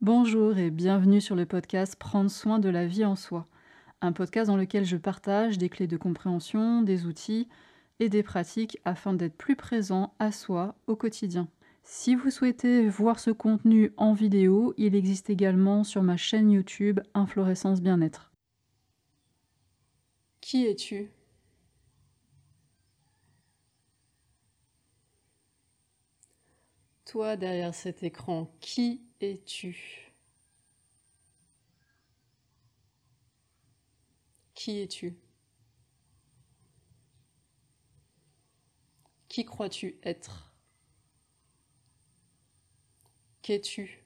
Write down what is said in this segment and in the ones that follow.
Bonjour et bienvenue sur le podcast Prendre soin de la vie en soi, un podcast dans lequel je partage des clés de compréhension, des outils et des pratiques afin d'être plus présent à soi au quotidien. Si vous souhaitez voir ce contenu en vidéo, il existe également sur ma chaîne YouTube Inflorescence Bien-être. Qui es-tu? Toi derrière cet écran, qui es-tu? Qui es-tu? Qui crois-tu être? Qu'es-tu?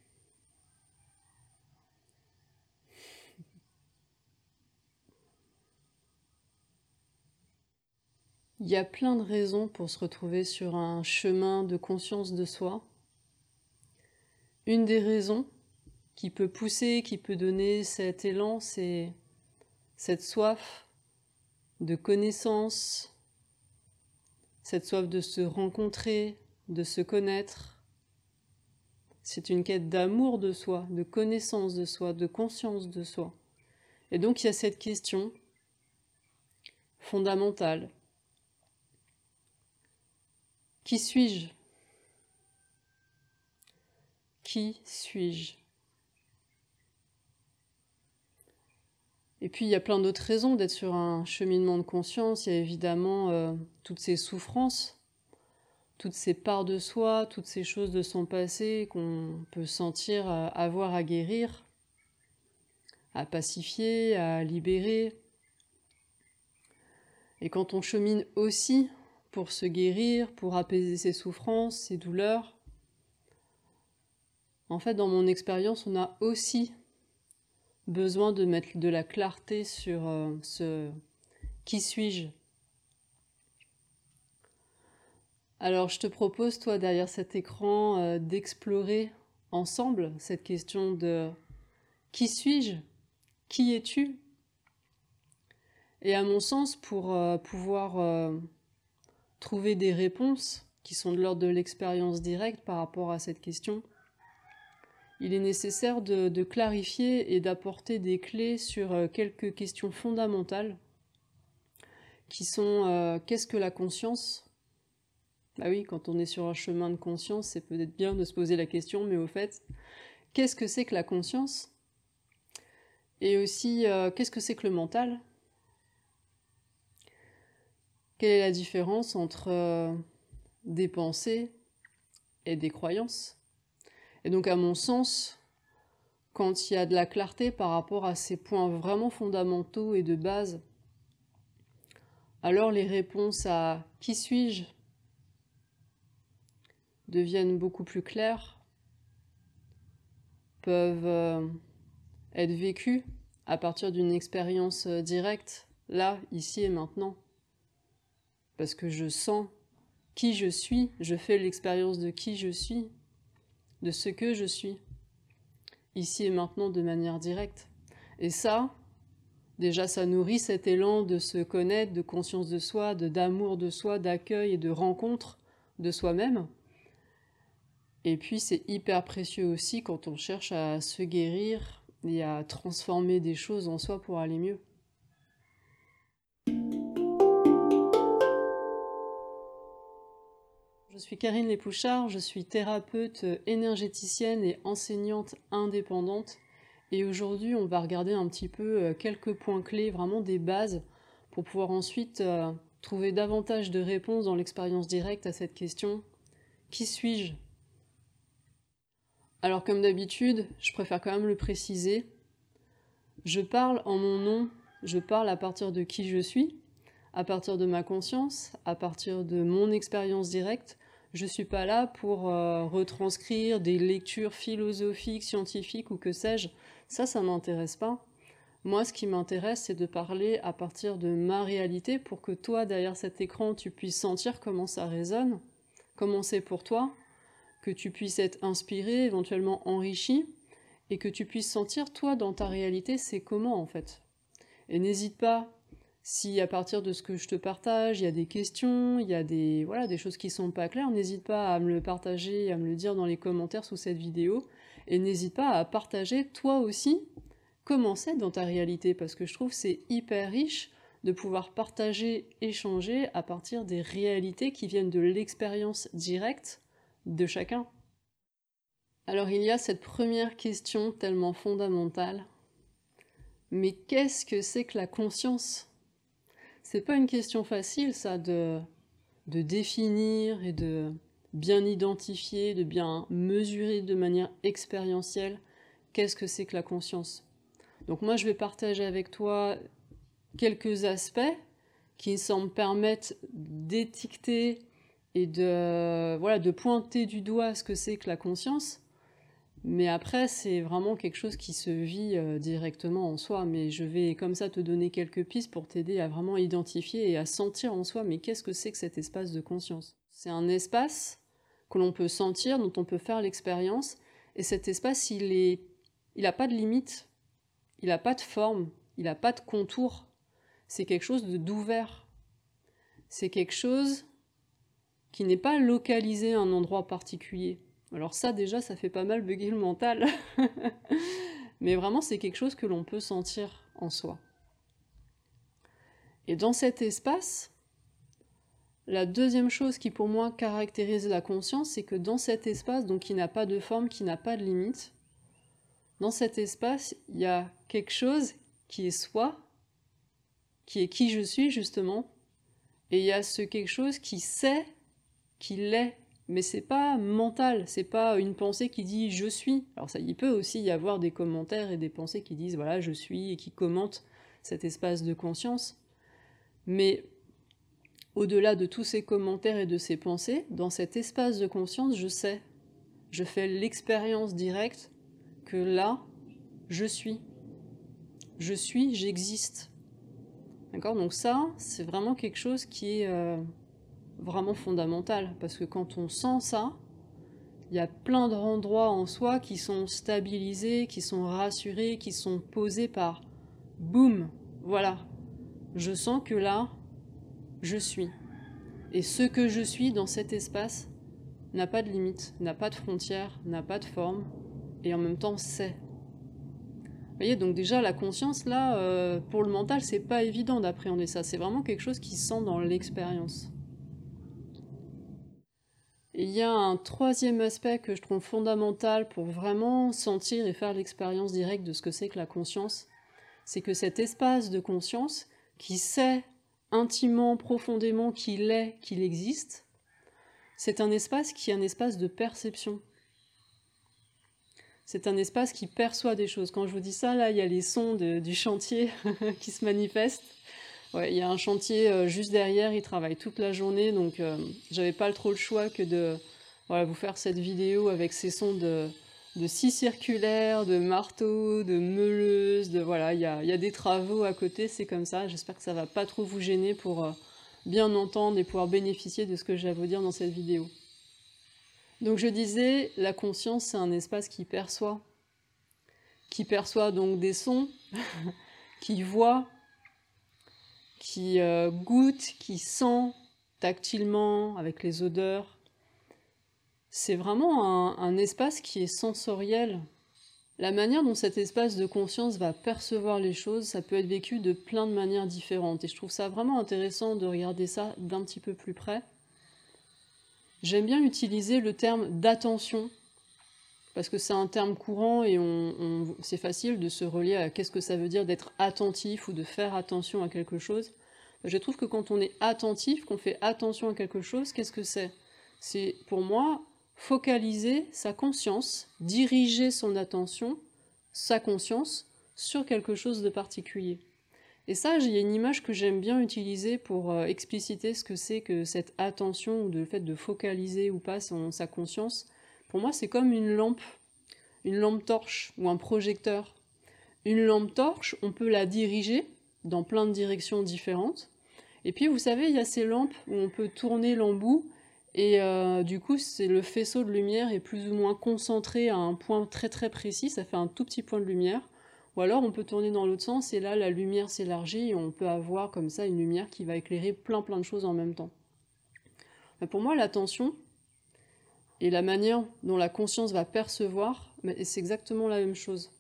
Il y a plein de raisons pour se retrouver sur un chemin de conscience de soi. Une des raisons qui peut pousser, qui peut donner cet élan, c'est cette soif de connaissance, cette soif de se rencontrer, de se connaître. C'est une quête d'amour de soi, de connaissance de soi, de conscience de soi. Et donc il y a cette question fondamentale. Qui suis-je? Qui suis-je? Et puis il y a plein d'autres raisons d'être sur un cheminement de conscience. Il y a évidemment euh, toutes ces souffrances, toutes ces parts de soi, toutes ces choses de son passé qu'on peut sentir euh, avoir à guérir, à pacifier, à libérer. Et quand on chemine aussi pour se guérir, pour apaiser ses souffrances, ses douleurs, en fait, dans mon expérience, on a aussi besoin de mettre de la clarté sur euh, ce qui suis-je. Alors, je te propose, toi, derrière cet écran, euh, d'explorer ensemble cette question de qui suis-je Qui es-tu? Et à mon sens, pour euh, pouvoir trouver des réponses qui sont de l'ordre de l'expérience directe par rapport à cette question, il est nécessaire de, clarifier et d'apporter des clés sur euh, quelques questions fondamentales qui sont euh, qu'est-ce que la conscience? Bah oui, quand on est sur un chemin de conscience, c'est peut-être bien de se poser la question, mais au fait, qu'est-ce que c'est que la conscience? Et aussi, euh, qu'est-ce que c'est que le mental? Quelle est la différence entre des pensées et des croyances? Et donc à mon sens, quand il y a de la clarté par rapport à ces points vraiment fondamentaux et de base, alors les réponses à qui suis-je deviennent beaucoup plus claires, peuvent euh, être vécues à partir d'une expérience euh, directe, là, ici et maintenant. Parce que je sens qui je suis, je fais l'expérience de qui je suis, de ce que je suis, ici et maintenant de manière directe. Et ça, déjà, ça nourrit cet élan de se connaître, de conscience de soi, de d'amour de soi, d'accueil et de rencontre de soi-même. Et puis c'est hyper précieux aussi quand on cherche à se guérir et à transformer des choses en soi pour aller mieux. Je suis Karine Lépouchard, je suis thérapeute énergéticienne et enseignante indépendante. Et aujourd'hui, on va regarder un petit peu euh, quelques points clés, vraiment des bases, pour pouvoir ensuite euh, trouver davantage de réponses dans l'expérience directe à cette question Qui suis-je? Alors, comme d'habitude, je préfère quand même le préciser. Je parle en mon nom, je parle à partir de qui je suis, à partir de ma conscience, à partir de mon expérience directe, je suis pas là pour euh, retranscrire des lectures philosophiques, scientifiques ou que sais-je. Ça, ça m'intéresse pas. Moi, ce qui m'intéresse, c'est de parler à partir de ma réalité pour que toi, derrière cet écran, tu puisses sentir comment ça résonne, comment c'est pour toi, que tu puisses être inspiré, éventuellement enrichi, et que tu puisses sentir, toi, dans ta réalité, c'est comment en fait. Et n'hésite pas si à partir de ce que je te partage, il y a des questions, il y a des, voilà, des choses qui sont pas claires, n'hésite pas à me le partager, à me le dire dans les commentaires sous cette vidéo. Et n'hésite pas à partager toi aussi comment c'est dans ta réalité, parce que je trouve c'est hyper riche de pouvoir partager, échanger à partir des réalités qui viennent de l'expérience directe de chacun. Alors il y a cette première question tellement fondamentale. Mais qu'est-ce que c'est que la conscience? C'est pas une question facile ça de, de définir et de bien identifier, de bien mesurer de manière expérientielle qu'est-ce que c'est que la conscience. Donc moi je vais partager avec toi quelques aspects qui semblent permettre d'étiqueter et de, voilà, de pointer du doigt ce que c'est que la conscience. Mais après, c'est vraiment quelque chose qui se vit euh, directement en soi. Mais je vais comme ça te donner quelques pistes pour t'aider à vraiment identifier et à sentir en soi, mais qu'est-ce que c'est que cet espace de conscience? C'est un espace que l'on peut sentir, dont on peut faire l'expérience. Et cet espace, il est, il n'a pas de limite, il n'a pas de forme, il n'a pas de contour c'est quelque chose d'ouvert. C'est quelque chose qui n'est pas localisé à un endroit particulier. Alors ça déjà, ça fait pas mal bugger le mental. Mais vraiment, c'est quelque chose que l'on peut sentir en soi. Et dans cet espace, la deuxième chose qui pour moi caractérise la conscience, c'est que dans cet espace, donc qui n'a pas de forme, qui n'a pas de limite, dans cet espace, il y a quelque chose qui est soi, qui est qui je suis justement, et il y a ce quelque chose qui sait qu'il l'est, mais c'est pas mental, c'est pas une pensée qui dit je suis. Alors ça, il peut aussi y avoir des commentaires et des pensées qui disent voilà je suis et qui commentent cet espace de conscience, mais au-delà de tous ces commentaires et de ces pensées, dans cet espace de conscience, je sais, je fais l'expérience directe que là, je suis. Je suis, j'existe. D'accord? Donc ça, c'est vraiment quelque chose qui est euh, vraiment fondamental, parce que quand on sent ça, il y a plein d'endroits en soi qui sont stabilisés, qui sont rassurés, qui sont posés par boum, voilà, je sens que là, je suis. Et ce que je suis dans cet espace n'a pas de limite, n'a pas de frontières, n'a pas de forme, et en même temps c'est voyez, donc déjà la conscience, là, euh, pour le mental, c'est pas évident d'appréhender ça. C'est vraiment quelque chose qui se sent dans l'expérience. Il y a un troisième aspect que je trouve fondamental pour vraiment sentir et faire l'expérience directe de ce que c'est que la conscience. C'est que cet espace de conscience qui sait intimement, profondément qu'il est, qu'il existe, c'est un espace qui est un espace de perception c'est un espace qui perçoit des choses. Quand je vous dis ça, là, il y a les sons du chantier qui se manifestent. Il y a un chantier euh, juste derrière, il travaille toute la journée, donc euh, j'avais pas trop le choix que de vous faire cette vidéo avec ces sons de, scie circulaire, de marteau, de meuleuse, de voilà, il y a, des travaux à côté, c'est comme ça. J'espère que ça va pas trop vous gêner pour euh, bien entendre et pouvoir bénéficier de ce que j'ai à vous dire dans cette vidéo. Donc je disais, la conscience, c'est un espace qui perçoit, qui perçoit donc des sons, qui voit, qui euh, goûte, qui sent tactilement avec les odeurs. C'est vraiment un, espace qui est sensoriel. La manière dont cet espace de conscience va percevoir les choses, ça peut être vécu de plein de manières différentes. Et je trouve ça vraiment intéressant de regarder ça d'un petit peu plus près. J'aime bien utiliser le terme d'attention, parce que c'est un terme courant et c'est facile de se relier à qu'est-ce que ça veut dire d'être attentif ou de faire attention à quelque chose. Je trouve que quand on est attentif, qu'on fait attention à quelque chose, qu'est-ce que c'est? C'est pour moi focaliser sa conscience, diriger son attention, sa conscience sur quelque chose de particulier. Et ça, il y a une image que j'aime bien utiliser pour euh, expliciter ce que c'est que cette attention ou le fait de focaliser ou pas sa conscience. Pour moi, c'est comme une lampe, une lampe torche ou un projecteur. Une lampe torche, on peut la diriger dans plein de directions différentes. Et puis, vous savez, il y a ces lampes où on peut tourner l'embout et euh, du coup, le faisceau de lumière est plus ou moins concentré à un point très très précis. Ça fait un tout petit point de lumière. Ou alors on peut tourner dans l'autre sens et là la lumière s'élargit et on peut avoir comme ça une lumière qui va éclairer plein plein de choses en même temps. Pour moi l'attention et la manière dont la conscience va percevoir, c'est exactement la même chose.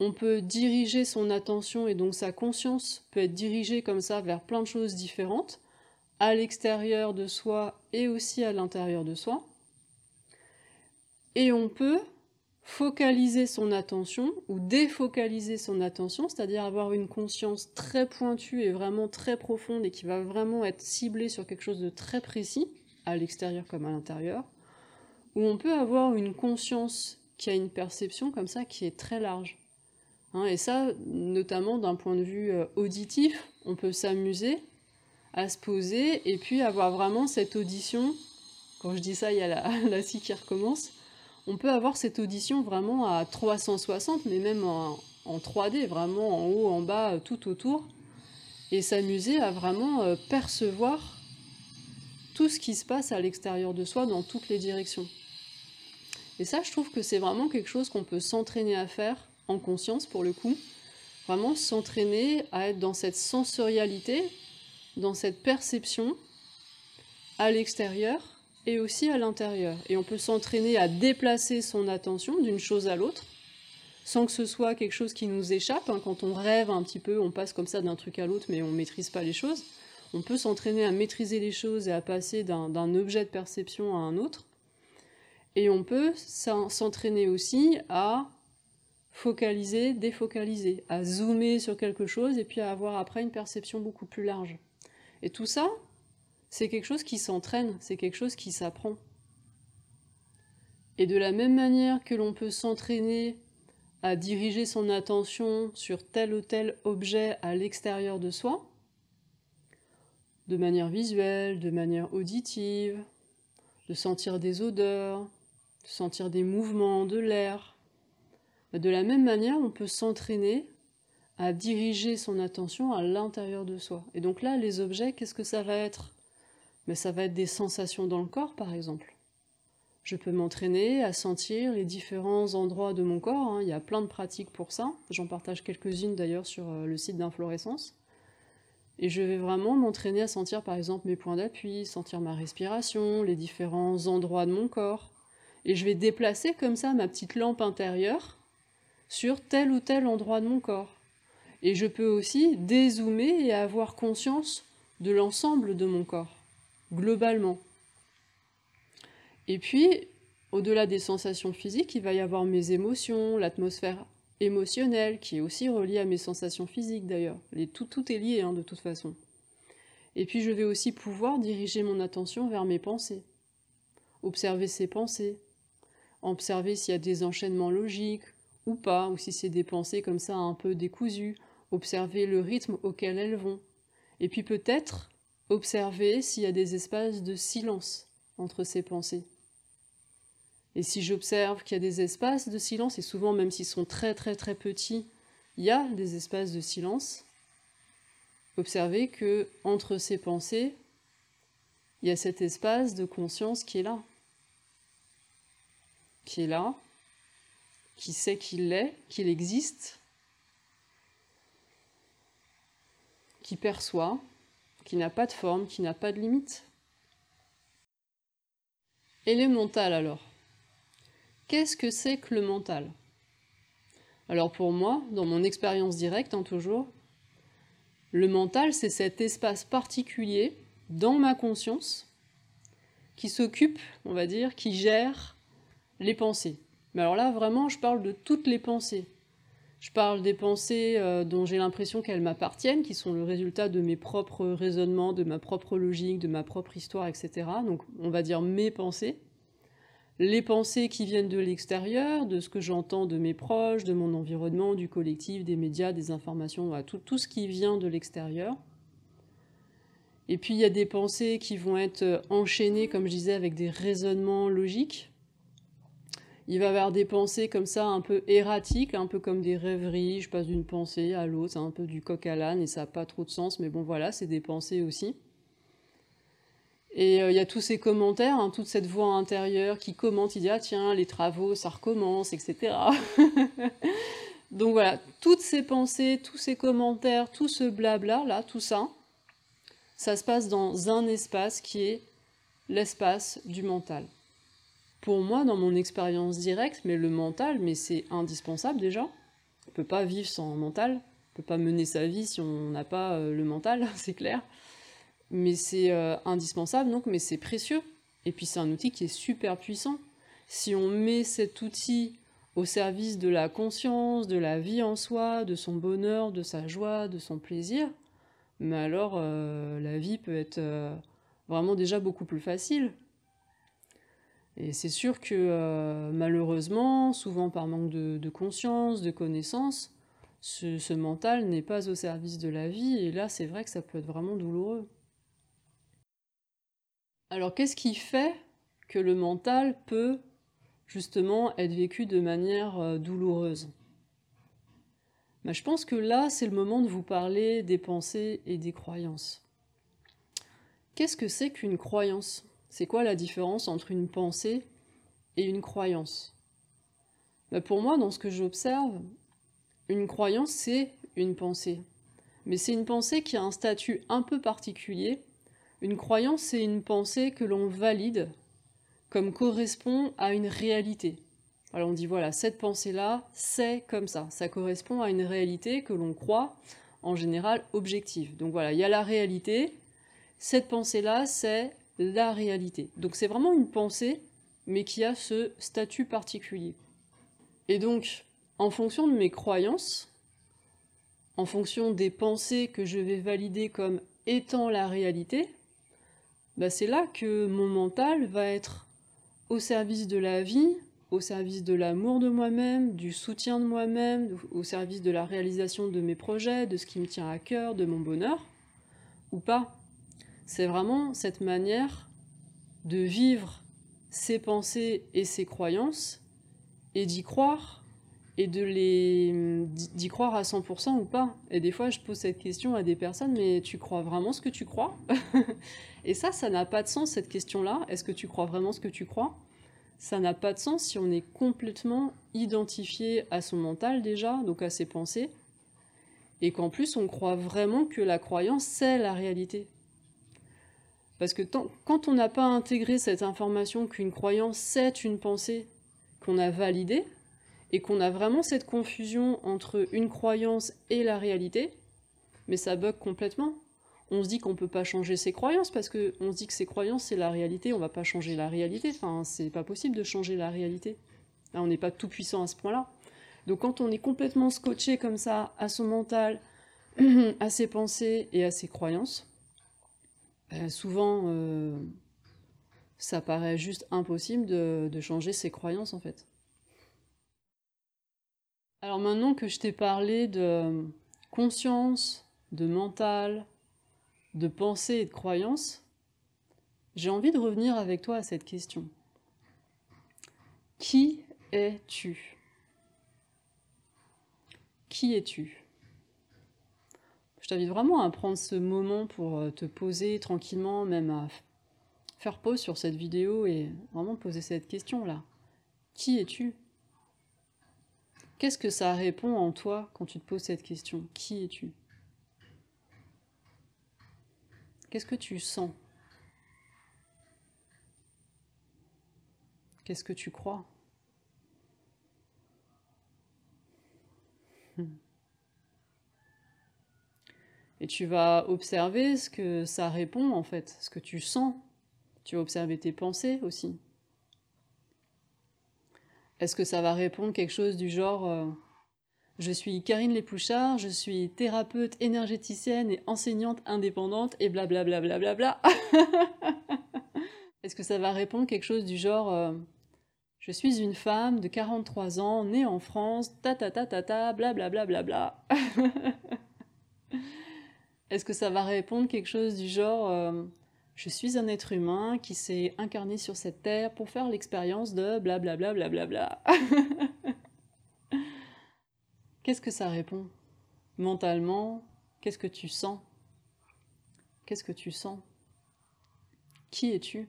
On peut diriger son attention et donc sa conscience peut être dirigée comme ça vers plein de choses différentes, à l'extérieur de soi et aussi à l'intérieur de soi. Et on peut focaliser son attention ou défocaliser son attention, c'est-à-dire avoir une conscience très pointue et vraiment très profonde et qui va vraiment être ciblée sur quelque chose de très précis, à l'extérieur comme à l'intérieur, ou on peut avoir une conscience qui a une perception comme ça qui est très large. Hein, et ça, notamment d'un point de vue euh, auditif, on peut s'amuser à se poser et puis avoir vraiment cette audition. Quand je dis ça, il y a la, la scie qui recommence on peut avoir cette audition vraiment à 360, mais même en, 3D, vraiment en haut, en bas, tout autour, et s'amuser à vraiment euh, percevoir tout ce qui se passe à l'extérieur de soi dans toutes les directions. Et ça, je trouve que c'est vraiment quelque chose qu'on peut s'entraîner à faire en conscience pour le coup. Vraiment s'entraîner à être dans cette sensorialité, dans cette perception à l'extérieur et aussi à l'intérieur. Et on peut s'entraîner à déplacer son attention d'une chose à l'autre, sans que ce soit quelque chose qui nous échappe. Hein. Quand on rêve un petit peu, on passe comme ça d'un truc à l'autre, mais on ne maîtrise pas les choses. On peut s'entraîner à maîtriser les choses et à passer d'un objet de perception à un autre. Et on peut s'entraîner aussi à focaliser, défocaliser, à zoomer sur quelque chose et puis à avoir après une perception beaucoup plus large. Et tout ça, c'est quelque chose qui s'entraîne, c'est quelque chose qui s'apprend. Et de la même manière que l'on peut s'entraîner à diriger son attention sur tel ou tel objet à l'extérieur de soi, de manière visuelle, de manière auditive, de sentir des odeurs, de sentir des mouvements de l'air. De la même manière, on peut s'entraîner à diriger son attention à l'intérieur de soi. Et donc là, les objets, qu'est-ce que ça va être? Mais ça va être des sensations dans le corps, par exemple. Je peux m'entraîner à sentir les différents endroits de mon corps. Hein. Il y a plein de pratiques pour ça. J'en partage quelques-unes d'ailleurs sur euh, le site d'Inflorescence. Et je vais vraiment m'entraîner à sentir par exemple mes points d'appui, sentir ma respiration, les différents endroits de mon corps. Et je vais déplacer comme ça ma petite lampe intérieure sur tel ou tel endroit de mon corps. Et je peux aussi dézoomer et avoir conscience de l'ensemble de mon corps globalement. Et puis, au-delà des sensations physiques, il va y avoir mes émotions, l'atmosphère émotionnelle, qui est aussi reliée à mes sensations physiques d'ailleurs. Tout, tout est lié hein, de toute façon. Et puis je vais aussi pouvoir diriger mon attention vers mes pensées. Observer ces pensées. Observer s'il y a des enchaînements logiques ou pas, ou si c'est des pensées comme ça un peu décousues. Observer le rythme auquel elles vont. Et puis peut-être observer s'il y a des espaces de silence entre ces pensées. Et si j'observe qu'il y a des espaces de silence, et souvent même s'ils sont très très très petits, il y a des espaces de silence, observez que entre ces pensées, il y a cet espace de conscience qui est là, qui est là, qui sait qu'il est, qu'il existe, qui perçoit, qui n'a pas de forme, qui n'a pas de limite. Et le mental alors? Qu'est-ce que c'est que le mental? Alors pour moi, dans mon expérience directe, hein, toujours, le mental, c'est cet espace particulier dans ma conscience qui s'occupe, on va dire, qui gère les pensées. Mais alors là, vraiment, je parle de toutes les pensées. Je parle des pensées euh, dont j'ai l'impression qu'elles m'appartiennent, qui sont le résultat de mes propres raisonnements, de ma propre logique, de ma propre histoire, etc. Donc on va dire mes pensées. Les pensées qui viennent de l'extérieur, de ce que j'entends de mes proches, de mon environnement, du collectif, des médias, des informations, tout, tout ce qui vient de l'extérieur. Et puis il y a des pensées qui vont être enchaînées, comme je disais, avec des raisonnements logiques il va avoir des pensées comme ça un peu erratiques, un peu comme des rêveries, je passe d'une pensée à l'autre, c'est un peu du coq à l'âne et ça n'a pas trop de sens, mais bon voilà, c'est des pensées aussi. Et euh, il y a tous ces commentaires, hein, toute cette voix intérieure qui commente, il dit ah tiens, les travaux, ça recommence, etc. Donc voilà, toutes ces pensées, tous ces commentaires, tout ce blabla là, tout ça, ça se passe dans un espace qui est l'espace du mental. Pour moi, dans mon expérience directe, mais le mental, mais c'est indispensable déjà. On peut pas vivre sans mental, on peut pas mener sa vie si on n'a pas euh, le mental, c'est clair. Mais c'est euh, indispensable donc, mais c'est précieux. Et puis c'est un outil qui est super puissant. Si on met cet outil au service de la conscience, de la vie en soi, de son bonheur, de sa joie, de son plaisir, mais alors euh, la vie peut être vraiment déjà beaucoup plus facile. Et c'est sûr que euh, malheureusement, souvent par manque de, conscience, de connaissance, ce, mental n'est pas au service de la vie, et là c'est vrai que ça peut être vraiment douloureux. Alors qu'est-ce qui fait que le mental peut justement être vécu de manière euh, douloureuse? Mais je pense que là, c'est le moment de vous parler des pensées et des croyances. Qu'est-ce que c'est qu'une croyance? C'est quoi la différence entre une pensée et une croyance? Bah, Pour moi, dans ce que j'observe, une croyance, c'est une pensée. Mais c'est une pensée qui a un statut un peu particulier. Une croyance, c'est une pensée que l'on valide comme correspond à une réalité. Alors on dit voilà, cette pensée-là, c'est comme ça. Ça correspond à une réalité que l'on croit en général objective. Donc voilà, il y a la réalité. Cette pensée-là, c'est la réalité. Donc c'est vraiment une pensée, mais qui a ce statut particulier. Et donc, en fonction de mes croyances, en fonction des pensées que je vais valider comme étant la réalité, bah c'est là que mon mental va être au service de la vie, au service de l'amour de moi-même, du soutien de moi-même, au service de la réalisation de mes projets, de ce qui me tient à cœur, de mon bonheur, ou pas. C'est vraiment cette manière de vivre ses pensées et ses croyances et d'y croire et de les d'y croire à 100% ou pas. Et des fois, je pose cette question à des personnes, mais tu crois vraiment ce que tu crois? Et ça, ça n'a pas de sens, cette question-là. Est-ce que tu crois vraiment ce que tu crois? Ça n'a pas de sens si on est complètement identifié à son mental déjà, donc à ses pensées, et qu'en plus, on croit vraiment que la croyance, c'est la réalité. Parce que quand on n'a pas intégré cette information qu'une croyance, c'est une pensée qu'on a validée, et qu'on a vraiment cette confusion entre une croyance et la réalité, mais ça bug complètement on se dit qu'on peut pas changer ses croyances parce que on se dit que ses croyances c'est la réalité, on va pas changer la réalité. Enfin, c'est pas possible de changer la réalité. on n'est pas tout puissant à ce point-là. Donc quand on est complètement scotché comme ça à son mental, à ses pensées et à ses croyances, ben, souvent euh, ça paraît juste impossible de, de changer ses croyances en fait. Alors maintenant que je t'ai parlé de conscience, de mental, de pensée et de croyance, j'ai envie de revenir avec toi à cette question. Qui es-tu? Qui es-tu? Je t'invite vraiment à prendre ce moment pour euh, te poser tranquillement, même à faire pause sur cette vidéo et vraiment poser cette question-là. Qui es-tu? Qu'est-ce que ça répond en toi quand tu te poses cette question? Qui es-tu? Qu'est-ce que tu sens? Qu'est-ce que tu crois? Et tu vas observer ce que ça répond en fait, ce que tu sens. Tu vas observer tes pensées aussi. Est-ce que ça va répondre quelque chose du genre euh, je suis Karine Lépouchard, je suis thérapeute énergéticienne et enseignante indépendante et blablabla. Bla bla bla Est-ce que ça va répondre quelque chose du genre euh, Je suis une femme de 43 ans, née en France, ta ta ta ta ta, blablabla. Bla, bla, Est-ce que ça va répondre quelque chose du genre euh, Je suis un être humain qui s'est incarné sur cette terre pour faire l'expérience de blablabla. Bla, bla, bla, Qu'est-ce que ça répond? Mentalement, qu'est-ce que tu sens? Qu'est-ce que tu sens? Qui es-tu?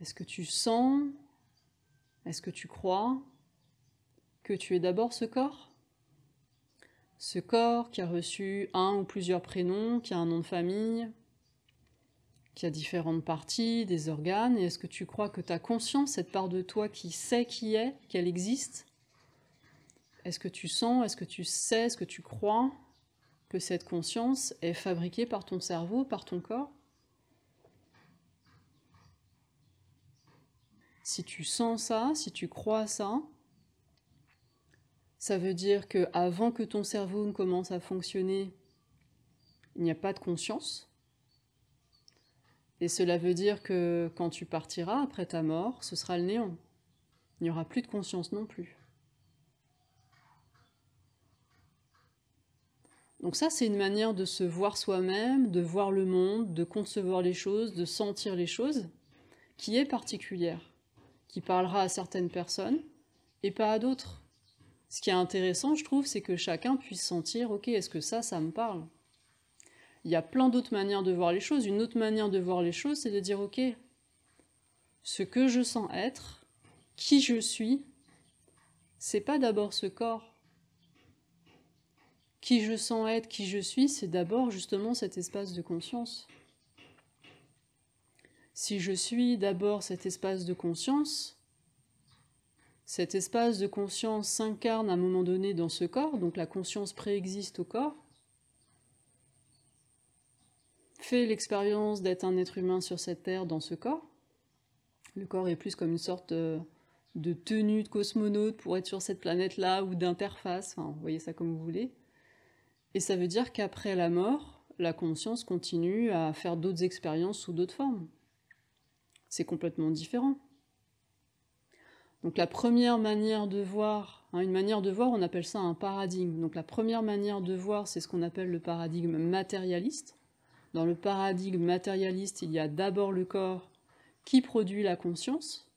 Est-ce que tu sens? Est-ce que tu crois? Que tu es d'abord ce corps? Ce corps qui a reçu un ou plusieurs prénoms, qui a un nom de famille, qui a différentes parties, des organes, et est-ce que tu crois que ta conscience, cette part de toi qui sait qui est, qu'elle existe, est-ce que tu sens, est-ce que tu sais, est-ce que tu crois que cette conscience est fabriquée par ton cerveau, par ton corps? Si tu sens ça, si tu crois ça, ça veut dire que avant que ton cerveau commence à fonctionner, il n'y a pas de conscience. Et cela veut dire que quand tu partiras après ta mort, ce sera le néant. Il n'y aura plus de conscience non plus. Donc ça, c'est une manière de se voir soi-même, de voir le monde, de concevoir les choses, de sentir les choses, qui est particulière qui parlera à certaines personnes et pas à d'autres. Ce qui est intéressant, je trouve, c'est que chacun puisse sentir, ok, est-ce que ça, ça me parle? Il y a plein d'autres manières de voir les choses. Une autre manière de voir les choses, c'est de dire, ok, ce que je sens être, qui je suis, c'est pas d'abord ce corps. Qui je sens être, qui je suis, c'est d'abord justement cet espace de conscience. Si je suis d'abord cet espace de conscience, cet espace de conscience s'incarne à un moment donné dans ce corps, donc la conscience préexiste au corps, fait l'expérience d'être un être humain sur cette terre dans ce corps. Le corps est plus comme une sorte de, tenue de cosmonaute pour être sur cette planète-là ou d'interface, enfin, vous voyez ça comme vous voulez. Et ça veut dire qu'après la mort, la conscience continue à faire d'autres expériences sous d'autres formes c'est complètement différent. Donc la première manière de voir, hein, une manière de voir, on appelle ça un paradigme. Donc la première manière de voir, c'est ce qu'on appelle le paradigme matérialiste. Dans le paradigme matérialiste, il y a d'abord le corps qui produit la conscience.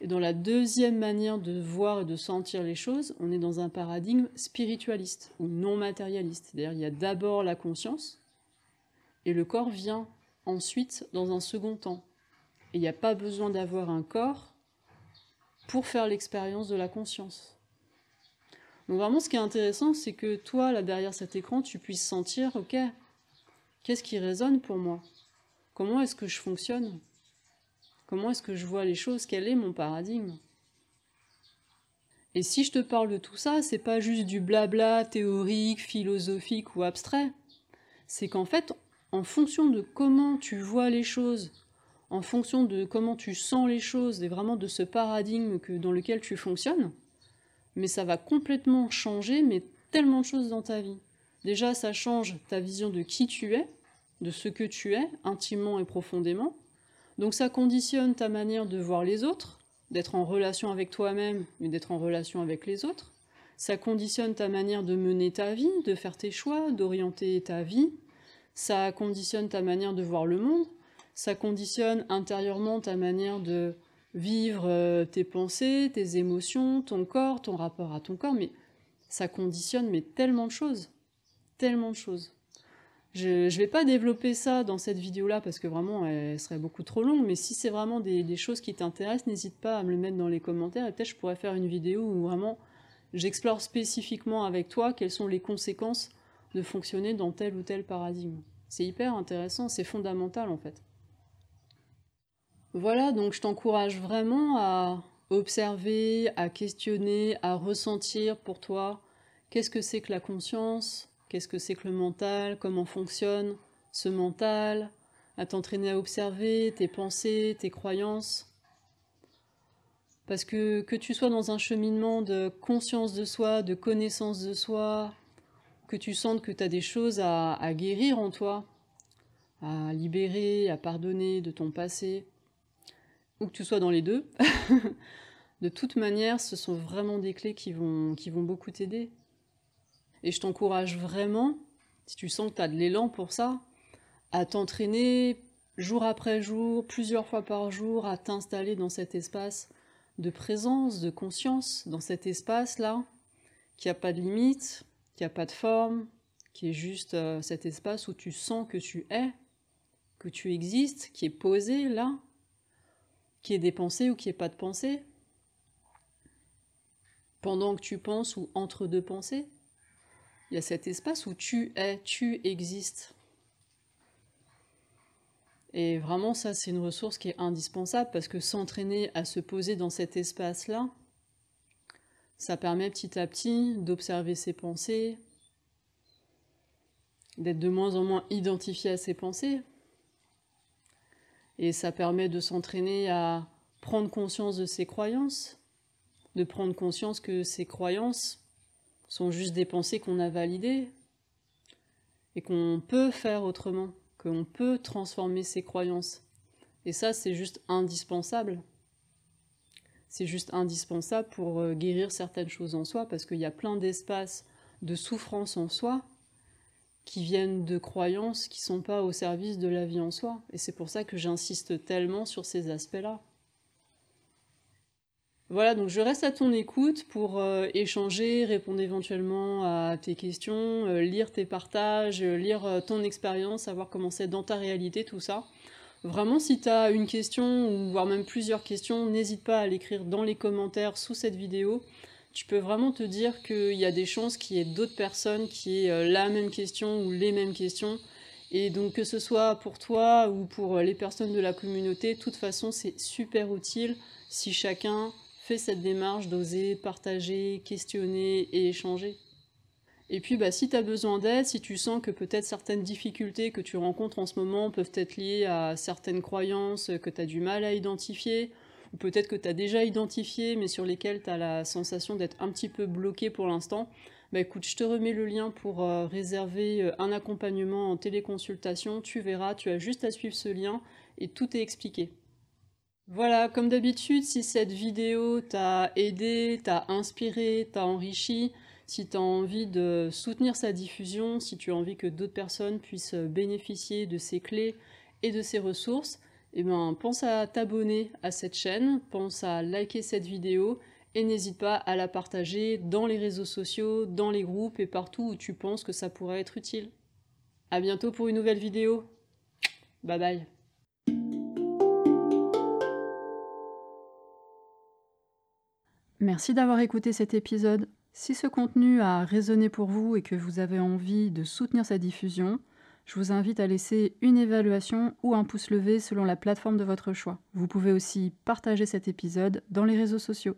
Et dans la deuxième manière de voir et de sentir les choses, on est dans un paradigme spiritualiste ou non matérialiste. C'est-à-dire il y a d'abord la conscience et le corps vient ensuite dans un second temps il n'y a pas besoin d'avoir un corps pour faire l'expérience de la conscience. Donc vraiment, ce qui est intéressant, c'est que toi, là derrière cet écran, tu puisses sentir, ok, qu'est-ce qui résonne pour moi? Comment est-ce que je fonctionne? Comment est-ce que je vois les choses? Quel est mon paradigme? Et si je te parle de tout ça, c'est pas juste du blabla théorique, philosophique ou abstrait. C'est qu'en fait, en fonction de comment tu vois les choses, en fonction de comment tu sens les choses et vraiment de ce paradigme que, dans lequel tu fonctionnes, mais ça va complètement changer mais tellement de choses dans ta vie. Déjà, ça change ta vision de qui tu es, de ce que tu es, intimement et profondément. Donc ça conditionne ta manière de voir les autres, d'être en relation avec toi-même, mais d'être en relation avec les autres. Ça conditionne ta manière de mener ta vie, de faire tes choix, d'orienter ta vie. Ça conditionne ta manière de voir le monde ça conditionne intérieurement ta manière de vivre euh, tes pensées, tes émotions, ton corps, ton rapport à ton corps, mais ça conditionne mais tellement de choses, tellement de choses. Je ne vais pas développer ça dans cette vidéo-là parce que vraiment elle serait beaucoup trop longue, mais si c'est vraiment des, des, choses qui t'intéressent, n'hésite pas à me le mettre dans les commentaires et peut-être je pourrais faire une vidéo où vraiment j'explore spécifiquement avec toi quelles sont les conséquences de fonctionner dans tel ou tel paradigme. C'est hyper intéressant, c'est fondamental en fait. Voilà, donc je t'encourage vraiment à observer, à questionner, à ressentir pour toi qu'est-ce que c'est que la conscience, qu'est-ce que c'est que le mental, comment fonctionne ce mental, à t'entraîner à observer tes pensées, tes croyances. Parce que que tu sois dans un cheminement de conscience de soi, de connaissance de soi, que tu sentes que tu as des choses à, à guérir en toi, à libérer, à pardonner de ton passé, ou que tu sois dans les deux, de toute manière, ce sont vraiment des clés qui vont, qui vont beaucoup t'aider. Et je t'encourage vraiment, si tu sens que tu as de l'élan pour ça, à t'entraîner jour après jour, plusieurs fois par jour, à t'installer dans cet espace de présence, de conscience, dans cet espace-là, qui n'a pas de limite, qui n'a pas de forme, qui est juste euh, cet espace où tu sens que tu es, que tu existes, qui est posé là, qu'il y ait des pensées ou qu'il n'y ait pas de pensée Pendant que tu penses ou entre deux pensées Il y a cet espace où tu es, tu existes. Et vraiment, ça, c'est une ressource qui est indispensable parce que s'entraîner à se poser dans cet espace-là, ça permet petit à petit d'observer ses pensées, d'être de moins en moins identifié à ses pensées. Et ça permet de s'entraîner à prendre conscience de ses croyances, de prendre conscience que ces croyances sont juste des pensées qu'on a validées et qu'on peut faire autrement, qu'on peut transformer ses croyances. Et ça, c'est juste indispensable. C'est juste indispensable pour euh, guérir certaines choses en soi, parce qu'il y a plein d'espaces de souffrance en soi qui viennent de croyances qui sont pas au service de la vie en soi. Et c'est pour ça que j'insiste tellement sur ces aspects-là. Voilà, donc je reste à ton écoute pour euh, échanger, répondre éventuellement à tes questions, euh, lire tes partages, euh, lire ton expérience, savoir comment c'est dans ta réalité, tout ça. Vraiment, si tu as une question, ou voire même plusieurs questions, n'hésite pas à l'écrire dans les commentaires sous cette vidéo. Tu peux vraiment te dire qu'il y a des chances qu'il y ait d'autres personnes qui aient la même question ou les mêmes questions. Et donc que ce soit pour toi ou pour les personnes de la communauté, de toute façon c'est super utile si chacun fais cette démarche d'oser partager, questionner et échanger. Et puis, bah, si tu as besoin d'aide, si tu sens que peut-être certaines difficultés que tu rencontres en ce moment peuvent être liées à certaines croyances que tu as du mal à identifier, ou peut-être que tu as déjà identifié, mais sur lesquelles tu as la sensation d'être un petit peu bloqué pour l'instant, bah écoute, je te remets le lien pour euh, réserver euh, un accompagnement en téléconsultation. Tu verras, tu as juste à suivre ce lien et tout est expliqué. Voilà, comme d'habitude, si cette vidéo t'a aidé, t'a inspiré, t'a enrichi, si tu as envie de soutenir sa diffusion, si tu as envie que d'autres personnes puissent bénéficier de ces clés et de ces ressources, eh ben, pense à t'abonner à cette chaîne, pense à liker cette vidéo et n'hésite pas à la partager dans les réseaux sociaux, dans les groupes et partout où tu penses que ça pourrait être utile. A bientôt pour une nouvelle vidéo. Bye bye. Merci d'avoir écouté cet épisode. Si ce contenu a résonné pour vous et que vous avez envie de soutenir sa diffusion, je vous invite à laisser une évaluation ou un pouce levé selon la plateforme de votre choix. Vous pouvez aussi partager cet épisode dans les réseaux sociaux.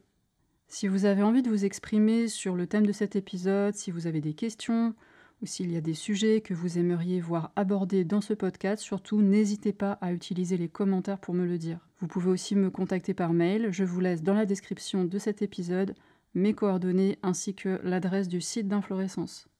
Si vous avez envie de vous exprimer sur le thème de cet épisode, si vous avez des questions ou s'il y a des sujets que vous aimeriez voir abordés dans ce podcast, surtout n'hésitez pas à utiliser les commentaires pour me le dire. Vous pouvez aussi me contacter par mail, je vous laisse dans la description de cet épisode mes coordonnées ainsi que l'adresse du site d'Inflorescence.